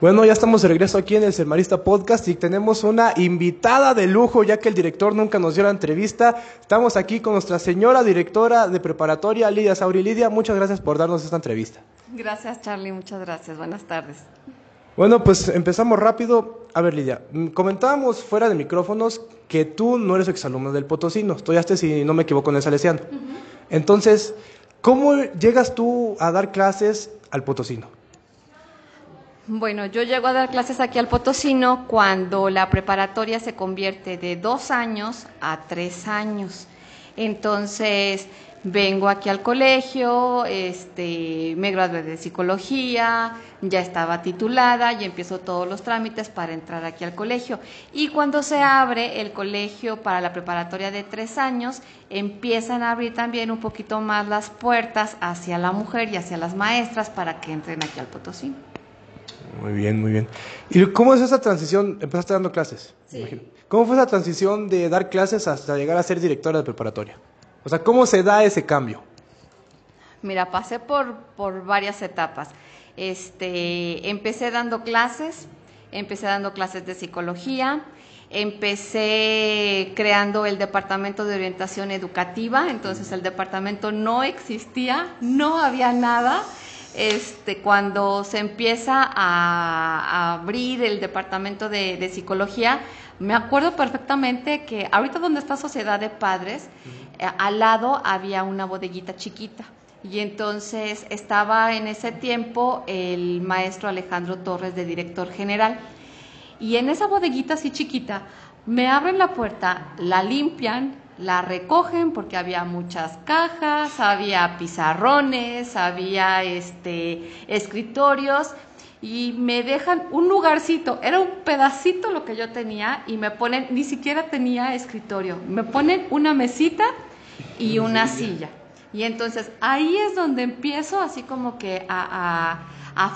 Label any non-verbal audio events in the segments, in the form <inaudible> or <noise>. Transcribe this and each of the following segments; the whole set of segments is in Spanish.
Bueno, ya estamos de regreso aquí en el Sermarista Podcast y tenemos una invitada de lujo, ya que el director nunca nos dio la entrevista. Estamos aquí con nuestra señora directora de preparatoria, Lidia Sauri. Lidia, muchas gracias por darnos esta entrevista. Gracias, Charlie, muchas gracias. Buenas tardes. Bueno, pues empezamos rápido. A ver, Lidia, mm, comentábamos fuera de micrófonos que tú no eres exalumno del Potosino. Estudiaste, si no me equivoco, en el Salesiano. Entonces, ¿cómo llegas tú a dar clases al Potosino? Bueno, yo llego a dar clases aquí al Potosino cuando la preparatoria se convierte de dos años a tres años. Entonces, vengo aquí al colegio, este, me gradué de psicología, ya estaba titulada y empiezo todos los trámites para entrar aquí al colegio. Y cuando se abre el colegio para la preparatoria de tres años, empiezan a abrir también un poquito más las puertas hacia la mujer y hacia las maestras para que entren aquí al Potosino. Muy bien, muy bien. ¿Y cómo es esa transición? Empezaste dando clases. Sí. ¿Cómo fue esa transición de dar clases hasta llegar a ser directora de preparatoria? O sea, ¿cómo se da ese cambio? Mira, pasé por, por varias etapas. Este, empecé dando clases, empecé dando clases de psicología, empecé creando el departamento de orientación educativa, entonces el departamento no existía, no había nada este, cuando se empieza a, abrir el departamento de, psicología, me acuerdo perfectamente que ahorita donde está Sociedad de Padres, eh, al lado había una bodeguita chiquita. Y entonces estaba en ese tiempo el maestro Alejandro Torres de director general. Y en esa bodeguita así chiquita, me abren la puerta, la limpian, la recogen porque había muchas cajas, había pizarrones, había este escritorios y me dejan un lugarcito, era un pedacito lo que yo tenía y me ponen, ni siquiera tenía escritorio, me ponen una mesita y una silla. Y entonces ahí es donde empiezo así como que a,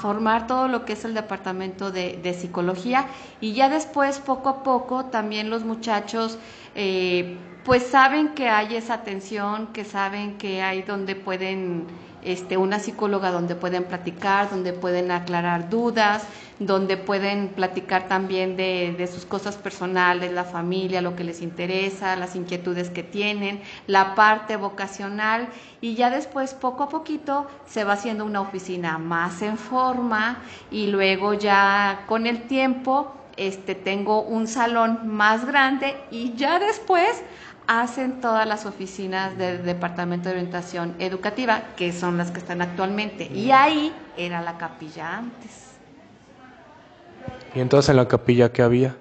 formar todo lo que es el departamento de, de, psicología. Y ya después poco a poco también los muchachos eh, pues saben que hay esa atención, que saben que hay donde pueden, este, una psicóloga donde pueden platicar, donde pueden aclarar dudas, donde pueden platicar también de, de, sus cosas personales, la familia, lo que les interesa, las inquietudes que tienen, la parte vocacional. Y ya después poco a poquito se va haciendo una oficina más en forma y luego ya con el tiempo este tengo un salón más grande y ya después hacen todas las oficinas del Departamento de Orientación Educativa, que son las que están actualmente. Y ahí era la capilla antes. ¿Y entonces en la capilla qué había?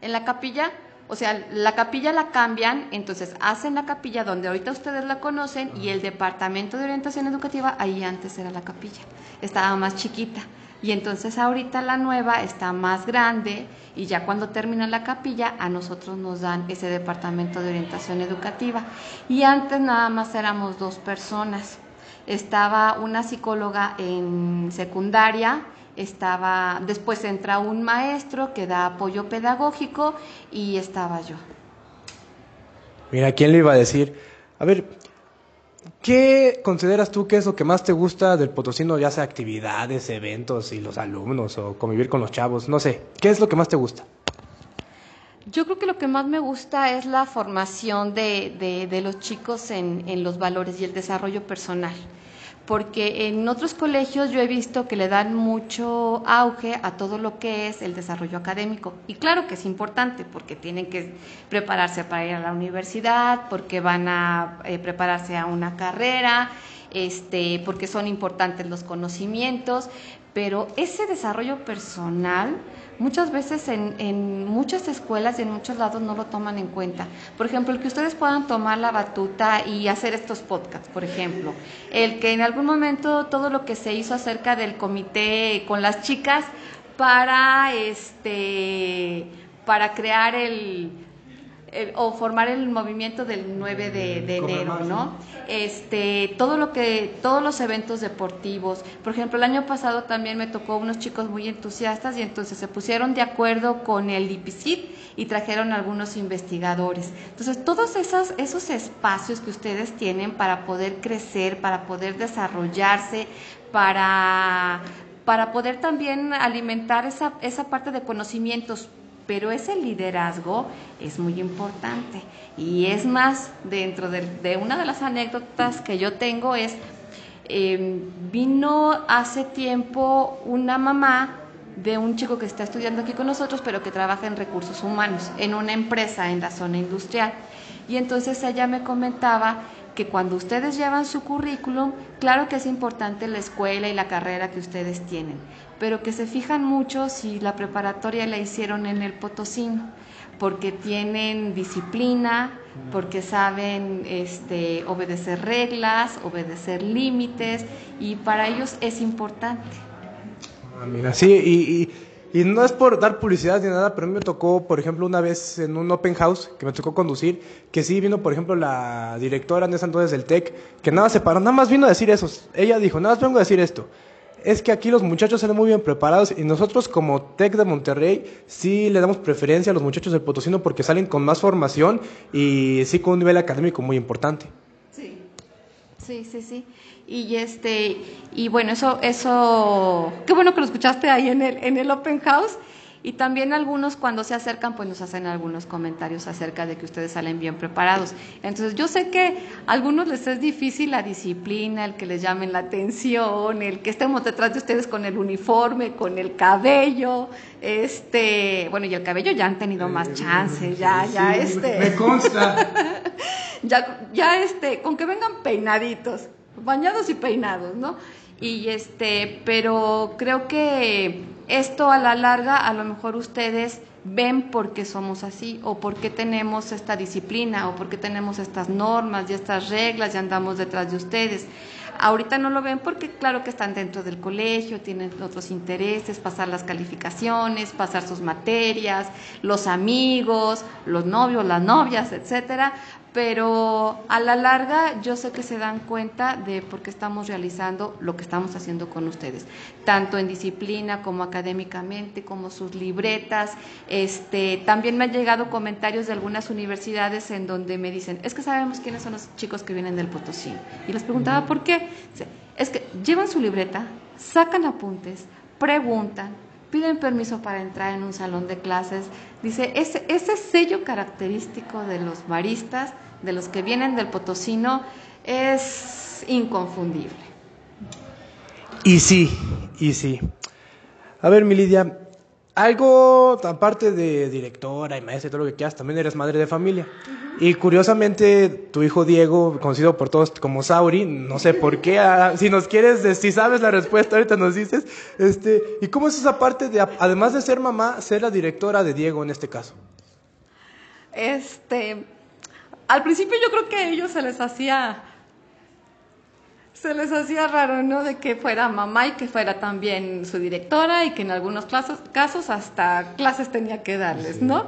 En la capilla, o sea, la capilla la cambian, entonces hacen la capilla donde ahorita ustedes la conocen y el Departamento de Orientación Educativa, ahí antes era la capilla. Estaba más chiquita. Y entonces ahorita la nueva está más grande y ya cuando termina la capilla a nosotros nos dan ese departamento de orientación educativa. Y antes nada más éramos dos personas. Estaba una psicóloga en secundaria, estaba después entra un maestro que da apoyo pedagógico y estaba yo. Mira, ¿quién le iba a decir? A ver, ¿Qué consideras tú que es lo que más te gusta del Potosino, ya sea actividades, eventos y los alumnos o convivir con los chavos? No sé, ¿qué es lo que más te gusta? Yo creo que lo que más me gusta es la formación de, de, los chicos en, en los valores y el desarrollo personal porque en otros colegios yo he visto que le dan mucho auge a todo lo que es el desarrollo académico. Y claro que es importante porque tienen que prepararse para ir a la universidad, porque van a eh, prepararse a una carrera, este, porque son importantes los conocimientos, pero ese desarrollo personal muchas veces en, en, muchas escuelas y en muchos lados no lo toman en cuenta. Por ejemplo, el que ustedes puedan tomar la batuta y hacer estos podcasts, por ejemplo. El que en algún momento todo lo que se hizo acerca del comité con las chicas para este para crear el o formar el movimiento del 9 de, enero, ¿no? Este, todo lo que, todos los eventos deportivos. Por ejemplo, el año pasado también me tocó unos chicos muy entusiastas y entonces se pusieron de acuerdo con el IPCIT y trajeron algunos investigadores. Entonces, todos esos, esos espacios que ustedes tienen para poder crecer, para poder desarrollarse, para para poder también alimentar esa, esa parte de conocimientos. Pero ese liderazgo es muy importante. Y es más, dentro de, una de las anécdotas que yo tengo es, em, vino hace tiempo una mamá de un chico que está estudiando aquí con nosotros, pero que trabaja en recursos humanos, en una empresa en la zona industrial. Y entonces ella me comentaba que cuando ustedes llevan su currículum, claro que es importante la escuela y la carrera que ustedes tienen, pero que se fijan mucho si la preparatoria la hicieron en el Potosino, porque tienen disciplina, porque saben este, obedecer reglas, obedecer límites, y para ellos es importante. Ah, mira, sí, y y no es por dar publicidad ni nada, pero a mí me tocó, por ejemplo, una vez en un open house que me tocó conducir, que sí vino, por ejemplo, la directora en ese del TEC, que nada se paró, nada más vino a decir eso. Ella dijo, nada más vengo a decir esto. Es que aquí los muchachos salen muy bien preparados y nosotros como TEC de Monterrey sí le damos preferencia a los muchachos del Potosino porque salen con más formación y sí con un nivel académico muy importante. Sí, sí, sí. Y este, y bueno, eso, eso, qué bueno que lo escuchaste ahí en el, en el open house. Y también algunos cuando se acercan, pues nos hacen algunos comentarios acerca de que ustedes salen bien preparados. Entonces yo sé que a algunos les es difícil la disciplina, el que les llamen la atención, el que estemos detrás de ustedes con el uniforme, con el cabello, este, bueno, y el cabello ya han tenido más eh, chance, ya, ya, este. Me consta. <laughs> ya, ya, este, con que vengan peinaditos bañados y peinados, ¿no? Y este, pero creo que esto a la larga a lo mejor ustedes ven por qué somos así o por qué tenemos esta disciplina o por qué tenemos estas normas y estas reglas y andamos detrás de ustedes. Ahorita no lo ven porque claro que están dentro del colegio, tienen otros intereses, pasar las calificaciones, pasar sus materias, los amigos, los novios, las novias, etcétera, pero a la larga yo sé que se dan cuenta de por qué estamos realizando lo que estamos haciendo con ustedes, tanto en disciplina como académicamente, como sus libretas. Este, también me han llegado comentarios de algunas universidades en donde me dicen, es que sabemos quiénes son los chicos que vienen del Potosí. Y les preguntaba por qué. Es que llevan su libreta, sacan apuntes, preguntan, piden permiso para entrar en un salón de clases. Dice, ese, ese sello característico de los maristas de los que vienen del Potosino es inconfundible. Y sí, y sí. A ver, mi Lidia, algo aparte de directora y maestra y todo lo que quieras, también eres madre de familia. Y curiosamente, tu hijo Diego, conocido por todos como Sauri, no sé por qué, ah, si nos quieres, si sabes la respuesta, ahorita nos dices. Este, ¿Y cómo es esa parte de, además de ser mamá, ser la directora de Diego en este caso? Este, al principio yo creo que a ellos se les hacía se les hacía raro, ¿no? De que fuera mamá y que fuera también su directora y que en algunos casos hasta clases tenía que darles, ¿no?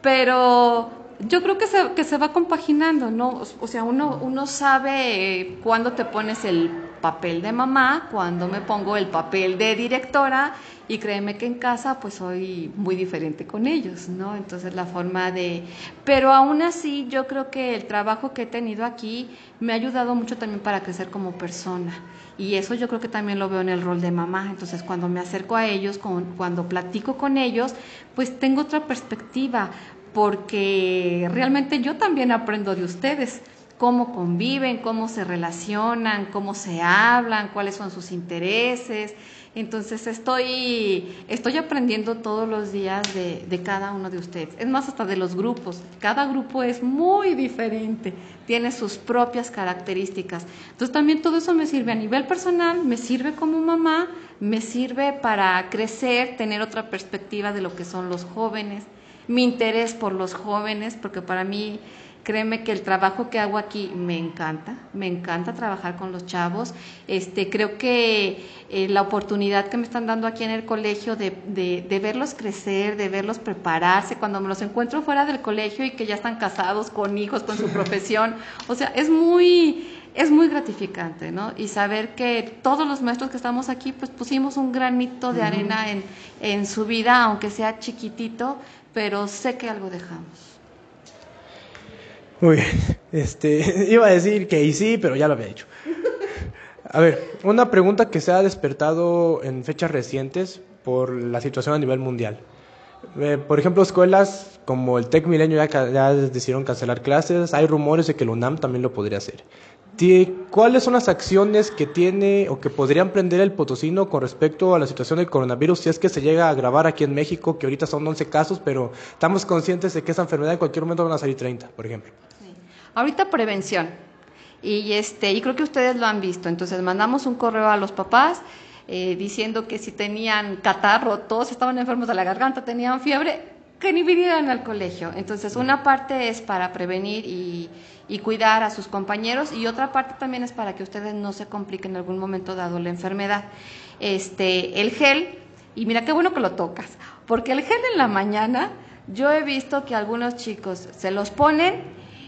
Pero yo creo que se, que se va compaginando, ¿no? O sea, uno, uno sabe cuándo te pones el papel de mamá, cuándo me pongo el papel de directora y créeme que en casa pues soy muy diferente con ellos, ¿no? Entonces la forma de... Pero aún así yo creo que el trabajo que he tenido aquí me ha ayudado mucho también para crecer como persona. Y eso yo creo que también lo veo en el rol de mamá. Entonces cuando me acerco a ellos, cuando platico con ellos, pues tengo otra perspectiva porque realmente yo también aprendo de ustedes cómo conviven, cómo se relacionan, cómo se hablan, cuáles son sus intereses. Entonces estoy, estoy aprendiendo todos los días de, de, cada uno de ustedes. Es más, hasta de los grupos. Cada grupo es muy diferente, tiene sus propias características. Entonces también todo eso me sirve a nivel personal, me sirve como mamá, me sirve para crecer, tener otra perspectiva de lo que son los jóvenes mi interés por los jóvenes, porque para mí, créeme que el trabajo que hago aquí me encanta, me encanta trabajar con los chavos. Este, creo que eh, la oportunidad que me están dando aquí en el colegio de, de, de, verlos crecer, de verlos prepararse, cuando me los encuentro fuera del colegio y que ya están casados con hijos, con su <laughs> profesión, o sea, es muy es muy gratificante, ¿no? Y saber que todos los maestros que estamos aquí, pues pusimos un granito de arena en, en su vida, aunque sea chiquitito, pero sé que algo dejamos. Muy bien. Este, <laughs> iba a decir que sí, pero ya lo había dicho. A ver, una pregunta que se ha despertado en fechas recientes por la situación a nivel mundial. Eh, por ejemplo, escuelas como el TEC Milenio ya, ya, decidieron cancelar clases, hay rumores de que el UNAM también lo podría hacer. ¿Cuáles son las acciones que tiene o que podría emprender el potosino con respecto a la situación del coronavirus si es que se llega a agravar aquí en México, que ahorita son 11 casos, pero estamos conscientes de que esa enfermedad en cualquier momento van a salir 30, por ejemplo? Sí. Ahorita prevención. Y, este, y creo que ustedes lo han visto. Entonces mandamos un correo a los papás eh, diciendo que si tenían catarro, todos estaban enfermos de la garganta, tenían fiebre, que ni vinieran al colegio. Entonces, una parte es para prevenir y, y, cuidar a sus compañeros y otra parte también es para que ustedes no se compliquen en algún momento dado la enfermedad. Este, el gel, y mira qué bueno que lo tocas, porque el gel en la mañana, yo he visto que algunos chicos se los ponen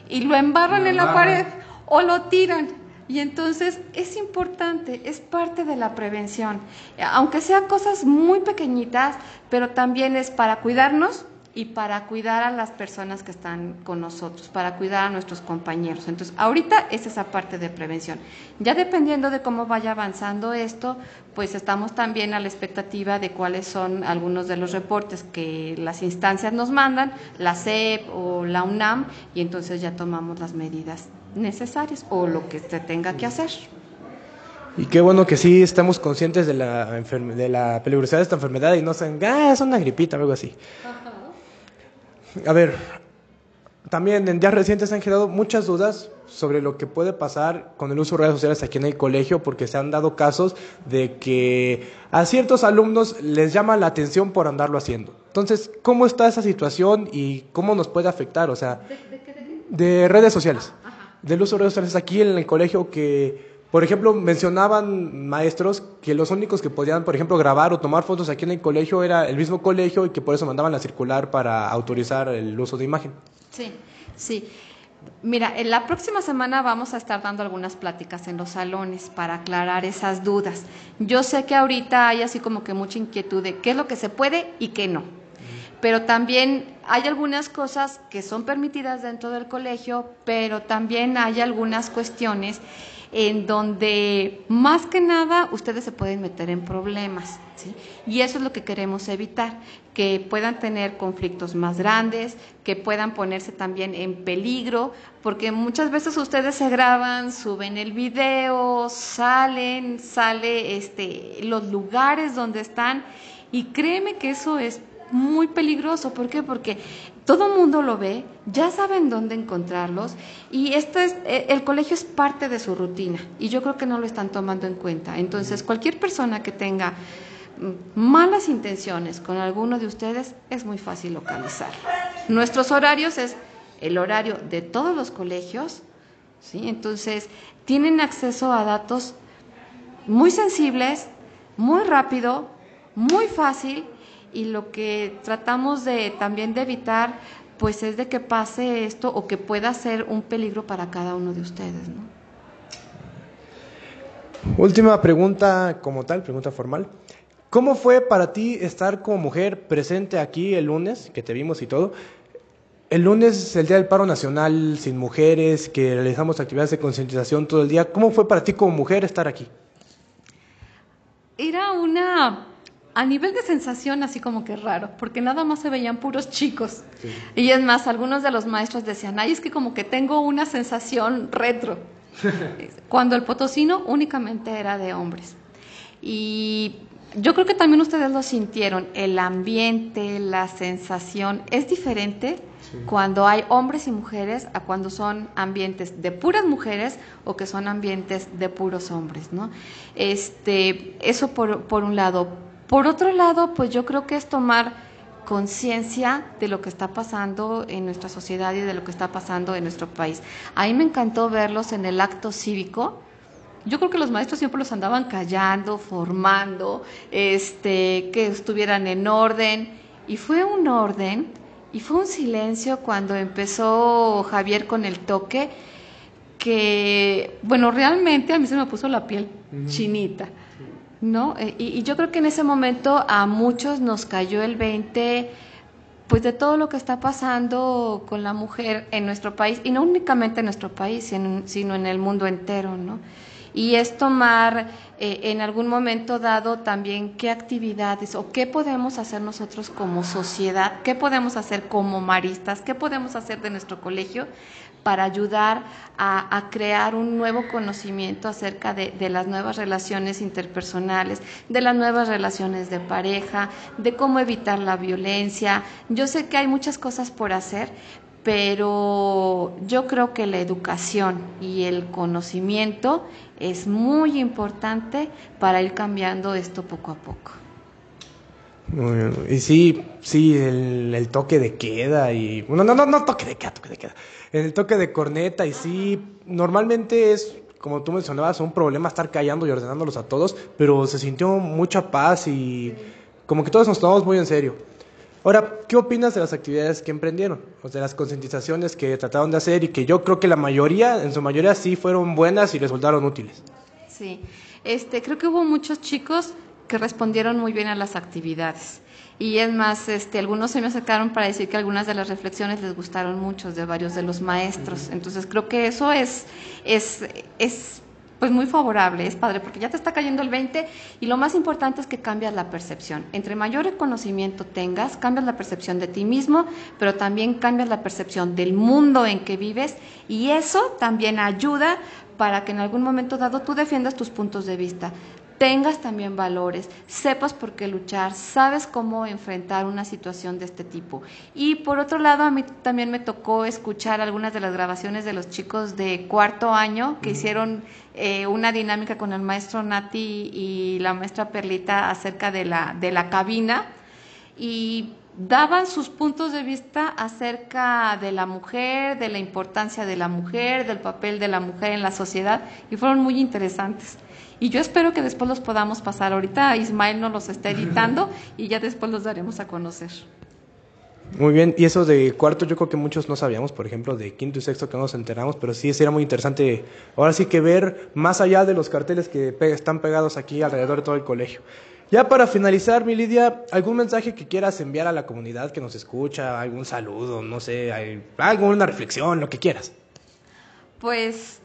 y lo embarran en la pared o lo tiran. Y entonces es importante, es parte de la prevención, aunque sean cosas muy pequeñitas, pero también es para cuidarnos y para cuidar a las personas que están con nosotros, para cuidar a nuestros compañeros. Entonces, ahorita es esa parte de prevención. Ya dependiendo de cómo vaya avanzando esto, pues estamos también a la expectativa de cuáles son algunos de los reportes que las instancias nos mandan, la CEP o la UNAM, y entonces ya tomamos las medidas necesarias o lo que se tenga que hacer. Y qué bueno que sí estamos conscientes de la, de la peligrosidad de esta enfermedad y no sean, ah, es una gripita o algo así. A ver, también en días recientes han generado muchas dudas sobre lo que puede pasar con el uso de redes sociales aquí en el colegio, porque se han dado casos de que a ciertos alumnos les llama la atención por andarlo haciendo. Entonces, ¿cómo está esa situación y cómo nos puede afectar? O sea, de, redes sociales, del uso de redes sociales aquí en el colegio que por ejemplo, mencionaban maestros que los únicos que podían, por ejemplo, grabar o tomar fotos aquí en el colegio era el mismo colegio y que por eso mandaban la circular para autorizar el uso de imagen. Sí, sí. Mira, en la próxima semana vamos a estar dando algunas pláticas en los salones para aclarar esas dudas. Yo sé que ahorita hay así como que mucha inquietud de qué es lo que se puede y qué no. Pero también hay algunas cosas que son permitidas dentro del colegio, pero también hay algunas cuestiones en donde más que nada ustedes se pueden meter en problemas. ¿sí? Y eso es lo que queremos evitar, que puedan tener conflictos más grandes, que puedan ponerse también en peligro, porque muchas veces ustedes se graban, suben el video, salen, sale este, los lugares donde están, y créeme que eso es muy peligroso. ¿Por qué? Porque todo el mundo lo ve, ya saben dónde encontrarlos y esto es, eh, el colegio es parte de su rutina y yo creo que no lo están tomando en cuenta. Entonces, cualquier persona que tenga mm, malas intenciones con alguno de ustedes es muy fácil localizar. Nuestros horarios es el horario de todos los colegios, ¿sí? Entonces, tienen acceso a datos muy sensibles, muy rápido, muy fácil y lo que tratamos de también de evitar pues es de que pase esto o que pueda ser un peligro para cada uno de ustedes, ¿no? Última pregunta como tal, pregunta formal. ¿Cómo fue para ti estar como mujer presente aquí el lunes, que te vimos y todo? El lunes es el Día del Paro Nacional sin mujeres, que realizamos actividades de concientización todo el día. ¿Cómo fue para ti como mujer estar aquí? Era una a nivel de sensación así como que raro, porque nada más se veían puros chicos. Y es más, algunos de los maestros decían, ay, es que como que tengo una sensación retro, <laughs> cuando el potosino únicamente era de hombres. Y yo creo que también ustedes lo sintieron, el ambiente, la sensación es diferente cuando hay hombres y mujeres a cuando son ambientes de puras mujeres o que son ambientes de puros hombres, ¿no? Este, eso por, por un lado por otro lado, pues yo creo que es tomar conciencia de lo que está pasando en nuestra sociedad y de lo que está pasando en nuestro país. A mí me encantó verlos en el acto cívico. Yo creo que los maestros siempre los andaban callando, formando, este, que estuvieran en orden. Y fue un orden y fue un silencio cuando empezó Javier con el toque que, bueno, realmente a mí se me puso la piel chinita. ¿No? Eh, y, yo creo que en ese momento a muchos nos cayó el 20, pues de todo lo que está pasando con la mujer en nuestro país, y no únicamente en nuestro país, sino, en el mundo entero, ¿no? Y es tomar eh, en algún momento dado también qué actividades o qué podemos hacer nosotros como sociedad, qué podemos hacer como maristas, qué podemos hacer de nuestro colegio para ayudar a, crear un nuevo conocimiento acerca de, de, las nuevas relaciones interpersonales, de las nuevas relaciones de pareja, de cómo evitar la violencia. Yo sé que hay muchas cosas por hacer, pero yo creo que la educación y el conocimiento es muy importante para ir cambiando esto poco a poco. Y sí, sí, el, toque de queda y... No, no, no, no toque de queda, toque de queda. El toque de corneta y sí, normalmente es, como tú mencionabas, un problema estar callando y ordenándolos a todos, pero se sintió mucha paz y como que todos nos tomamos muy en serio. Ahora, ¿qué opinas de las actividades que emprendieron? O de las concientizaciones que trataron de hacer y que yo creo que la mayoría, en su mayoría sí fueron buenas y resultaron útiles. Sí, este, creo que hubo muchos chicos que respondieron muy bien a las actividades. Y es más, este, algunos se me acercaron para decir que algunas de las reflexiones les gustaron mucho de varios de los maestros. Entonces creo que eso es, es, es pues muy favorable, es padre, porque ya te está cayendo el 20 y lo más importante es que cambias la percepción. Entre mayor conocimiento tengas, cambias la percepción de ti mismo, pero también cambias la percepción del mundo en que vives y eso también ayuda para que en algún momento dado tú defiendas tus puntos de vista tengas también valores, sepas por qué luchar, sabes cómo enfrentar una situación de este tipo. Y por otro lado, a mí también me tocó escuchar algunas de las grabaciones de los chicos de cuarto año que hicieron eh, una dinámica con el maestro Nati y la maestra Perlita acerca de la, de la cabina y daban sus puntos de vista acerca de la mujer, de la importancia de la mujer, del papel de la mujer en la sociedad y fueron muy interesantes. Y yo espero que después los podamos pasar. Ahorita Ismael nos los está editando <laughs> y ya después los daremos a conocer. Muy bien, y eso de cuarto yo creo que muchos no sabíamos, por ejemplo, de quinto y sexto que no nos enteramos, pero sí sería muy interesante ahora sí que ver más allá de los carteles que están pegados aquí alrededor de todo el colegio. Ya para finalizar, mi Lidia, ¿algún mensaje que quieras enviar a la comunidad que nos escucha? ¿Algún saludo? No sé, alguna reflexión, lo que quieras. Pues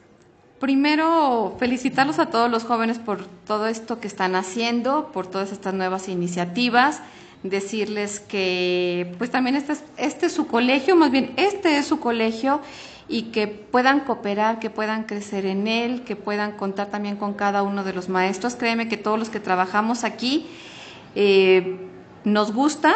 Primero, felicitarlos a todos los jóvenes por todo esto que están haciendo, por todas estas nuevas iniciativas, decirles que pues también este es, este es su colegio, más bien este es su colegio y que puedan cooperar, que puedan crecer en él, que puedan contar también con cada uno de los maestros. Créeme que todos los que trabajamos aquí eh, nos gusta,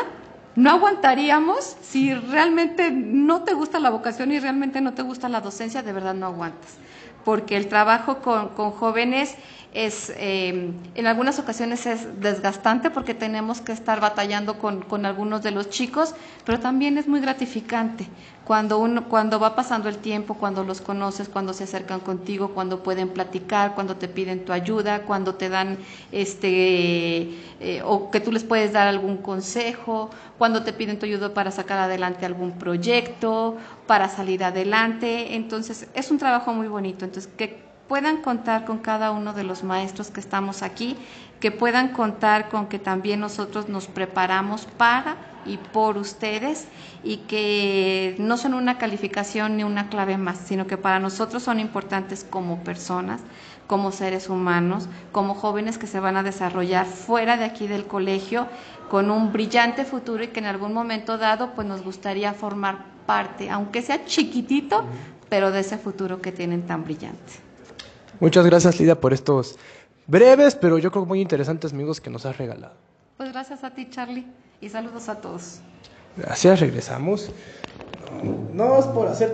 no aguantaríamos si realmente no te gusta la vocación y realmente no te gusta la docencia, de verdad no aguantas. Porque el trabajo con, con jóvenes es eh, en algunas ocasiones es desgastante porque tenemos que estar batallando con, con, algunos de los chicos, pero también es muy gratificante cuando uno, cuando va pasando el tiempo, cuando los conoces, cuando se acercan contigo, cuando pueden platicar, cuando te piden tu ayuda, cuando te dan este eh, o que tú les puedes dar algún consejo, cuando te piden tu ayuda para sacar adelante algún proyecto, para salir adelante, entonces es un trabajo muy bonito, entonces que puedan contar con cada uno de los maestros que estamos aquí, que puedan contar con que también nosotros nos preparamos para y por ustedes y que no son una calificación ni una clave más, sino que para nosotros son importantes como personas, como seres humanos, como jóvenes que se van a desarrollar fuera de aquí del colegio con un brillante futuro y que en algún momento dado pues nos gustaría formar parte, aunque sea chiquitito, pero de ese futuro que tienen tan brillante. Muchas gracias, Lidia, por estos breves, pero yo creo muy interesantes amigos que nos has regalado. Pues gracias a ti, Charlie, y saludos a todos. Gracias, regresamos. No, es por hacer